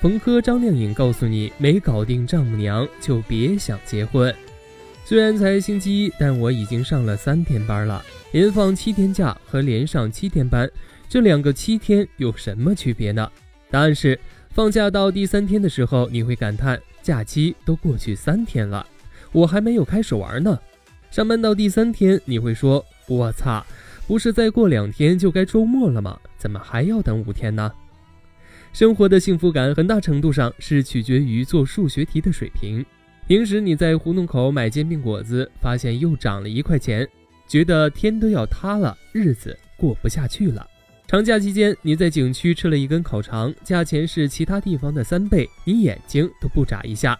冯轲、张靓颖告诉你，没搞定丈母娘就别想结婚。虽然才星期一，但我已经上了三天班了。连放七天假和连上七天班，这两个七天有什么区别呢？答案是，放假到第三天的时候，你会感叹假期都过去三天了，我还没有开始玩呢。上班到第三天，你会说，我擦，不是再过两天就该周末了吗？怎么还要等五天呢？生活的幸福感很大程度上是取决于做数学题的水平。平时你在胡同口买煎饼果子，发现又涨了一块钱，觉得天都要塌了，日子过不下去了。长假期间你在景区吃了一根烤肠，价钱是其他地方的三倍，你眼睛都不眨一下。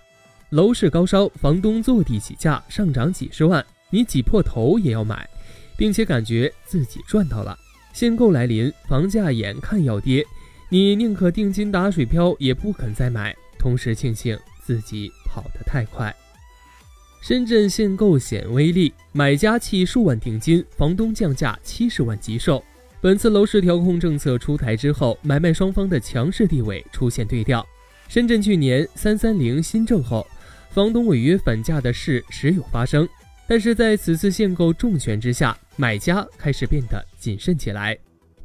楼市高烧，房东坐地起价，上涨几十万，你挤破头也要买，并且感觉自己赚到了。限购来临，房价眼看要跌。你宁可定金打水漂，也不肯再买，同时庆幸自己跑得太快。深圳限购显威力，买家弃数万定金，房东降价七十万急售。本次楼市调控政策出台之后，买卖双方的强势地位出现对调。深圳去年三三零新政后，房东违约反价的事时有发生，但是在此次限购重拳之下，买家开始变得谨慎起来。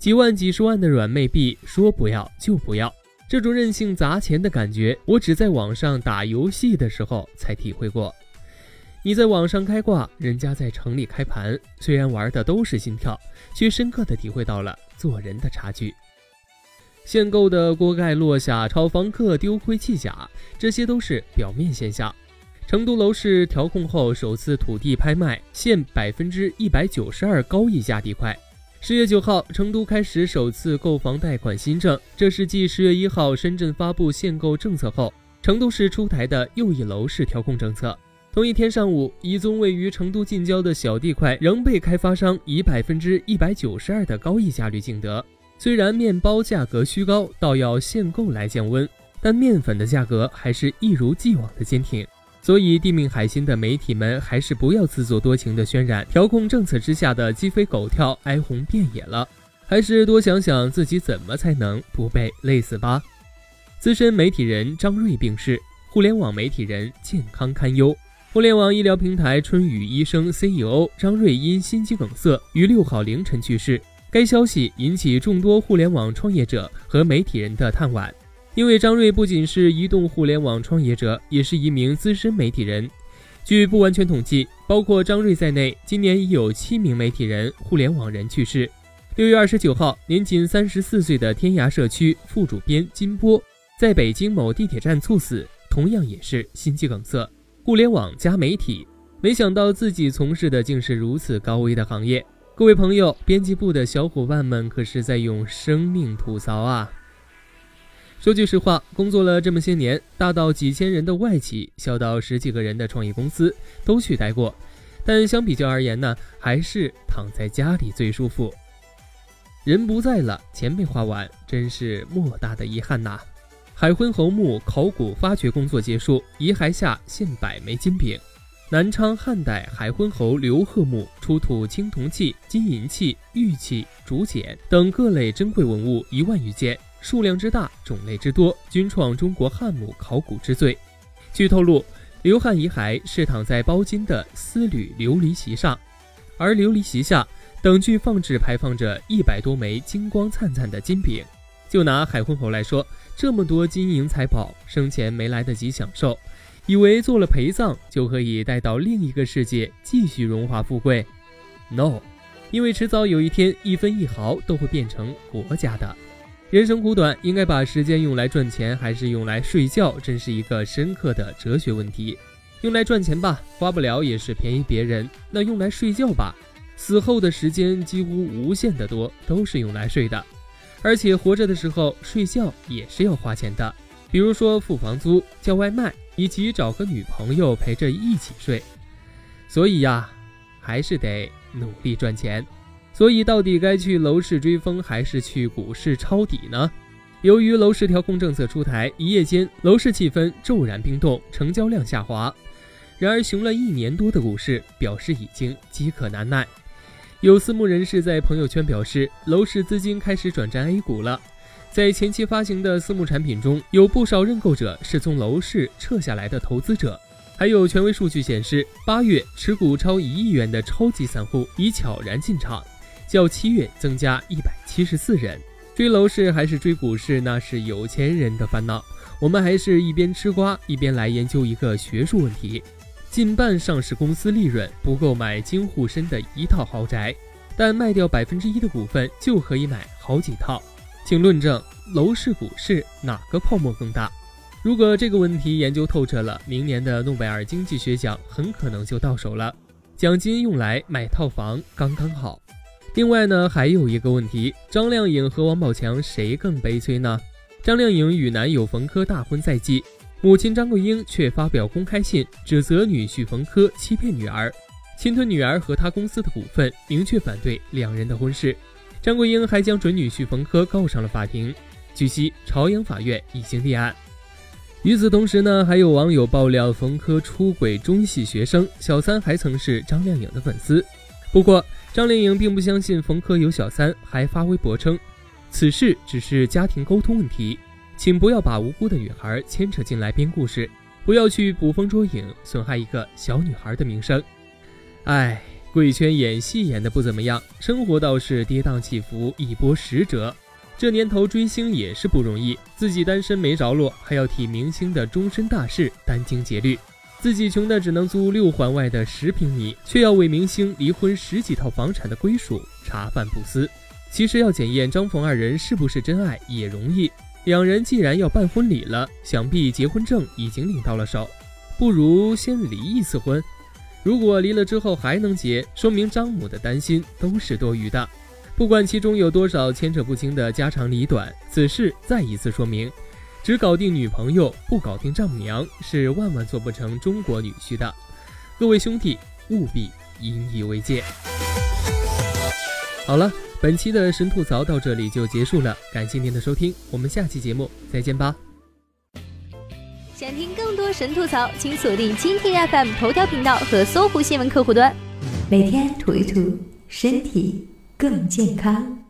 几万、几十万的软妹币，说不要就不要，这种任性砸钱的感觉，我只在网上打游戏的时候才体会过。你在网上开挂，人家在城里开盘，虽然玩的都是心跳，却深刻的体会到了做人的差距。限购的锅盖落下，炒房客丢盔弃甲，这些都是表面现象。成都楼市调控后，首次土地拍卖限百分之一百九十二高溢价地块。十月九号，成都开始首次购房贷款新政，这是继十月一号深圳发布限购政策后，成都市出台的又一楼市调控政策。同一天上午，一宗位于成都近郊的小地块仍被开发商以百分之一百九十二的高溢价率竞得。虽然面包价格虚高，倒要限购来降温，但面粉的价格还是一如既往的坚挺。所以，地命海心的媒体们还是不要自作多情的渲染调控政策之下的鸡飞狗跳、哀鸿遍野了，还是多想想自己怎么才能不被累死吧。资深媒体人张瑞病逝，互联网媒体人健康堪忧。互联网医疗平台春雨医生 CEO 张瑞因心肌梗塞于六号凌晨去世，该消息引起众多互联网创业者和媒体人的叹惋。因为张瑞不仅是移动互联网创业者，也是一名资深媒体人。据不完全统计，包括张瑞在内，今年已有七名媒体人、互联网人去世。六月二十九号，年仅三十四岁的天涯社区副主编金波在北京某地铁站猝死，同样也是心肌梗塞。互联网加媒体，没想到自己从事的竟是如此高危的行业。各位朋友，编辑部的小伙伴们可是在用生命吐槽啊！说句实话，工作了这么些年，大到几千人的外企，小到十几个人的创业公司，都去待过。但相比较而言呢，还是躺在家里最舒服。人不在了，钱没花完，真是莫大的遗憾呐。海昏侯墓考古发掘工作结束，遗骸下现百枚金饼。南昌汉代海昏侯刘贺墓出土青铜器、金银器、玉器、竹简等各类珍贵文物一万余件。数量之大，种类之多，均创中国汉墓考古之最。据透露，刘汉遗骸是躺在包金的丝缕琉璃席上，而琉璃席下等距放置排放着一百多枚金光灿灿的金饼。就拿海昏侯来说，这么多金银财宝，生前没来得及享受，以为做了陪葬就可以带到另一个世界继续荣华富贵？No，因为迟早有一天，一分一毫都会变成国家的。人生苦短，应该把时间用来赚钱，还是用来睡觉？真是一个深刻的哲学问题。用来赚钱吧，花不了也是便宜别人；那用来睡觉吧，死后的时间几乎无限的多，都是用来睡的。而且活着的时候睡觉也是要花钱的，比如说付房租、叫外卖、以及找个女朋友陪着一起睡。所以呀，还是得努力赚钱。所以到底该去楼市追风，还是去股市抄底呢？由于楼市调控政策出台，一夜间楼市气氛骤然冰冻，成交量下滑。然而，熊了一年多的股市表示已经饥渴难耐。有私募人士在朋友圈表示，楼市资金开始转战 A 股了。在前期发行的私募产品中，有不少认购者是从楼市撤下来的投资者。还有权威数据显示，八月持股超一亿元的超级散户已悄然进场，较七月增加一百七十四人。追楼市还是追股市，那是有钱人的烦恼。我们还是一边吃瓜，一边来研究一个学术问题：近半上市公司利润不够买京沪深的一套豪宅，但卖掉百分之一的股份就可以买好几套。请论证楼市、股市哪个泡沫更大？如果这个问题研究透彻了，明年的诺贝尔经济学奖很可能就到手了，奖金用来买套房刚刚好。另外呢，还有一个问题，张靓颖和王宝强谁更悲催呢？张靓颖与男友冯轲大婚在即，母亲张桂英却发表公开信，指责女婿冯轲欺骗女儿，侵吞女儿和他公司的股份，明确反对两人的婚事。张桂英还将准女婿冯轲告上了法庭。据悉，朝阳法院已经立案。与此同时呢，还有网友爆料冯轲出轨中戏学生，小三还曾是张靓颖的粉丝。不过，张靓颖并不相信冯轲有小三，还发微博称，此事只是家庭沟通问题，请不要把无辜的女孩牵扯进来编故事，不要去捕风捉影，损害一个小女孩的名声。唉，贵圈演戏演的不怎么样，生活倒是跌宕起伏，一波十折。这年头追星也是不容易，自己单身没着落，还要替明星的终身大事殚精竭虑。自己穷的只能租六环外的十平米，却要为明星离婚十几套房产的归属茶饭不思。其实要检验张冯二人是不是真爱也容易，两人既然要办婚礼了，想必结婚证已经领到了手，不如先离一次婚。如果离了之后还能结，说明张母的担心都是多余的。不管其中有多少牵扯不清的家长里短，此事再一次说明。只搞定女朋友不搞定丈母娘，是万万做不成中国女婿的。各位兄弟务必引以为戒。好了，本期的神吐槽到这里就结束了，感谢您的收听，我们下期节目再见吧。想听更多神吐槽，请锁定蜻蜓 FM 头条频道和搜狐新闻客户端，每天吐一吐，身体更健康。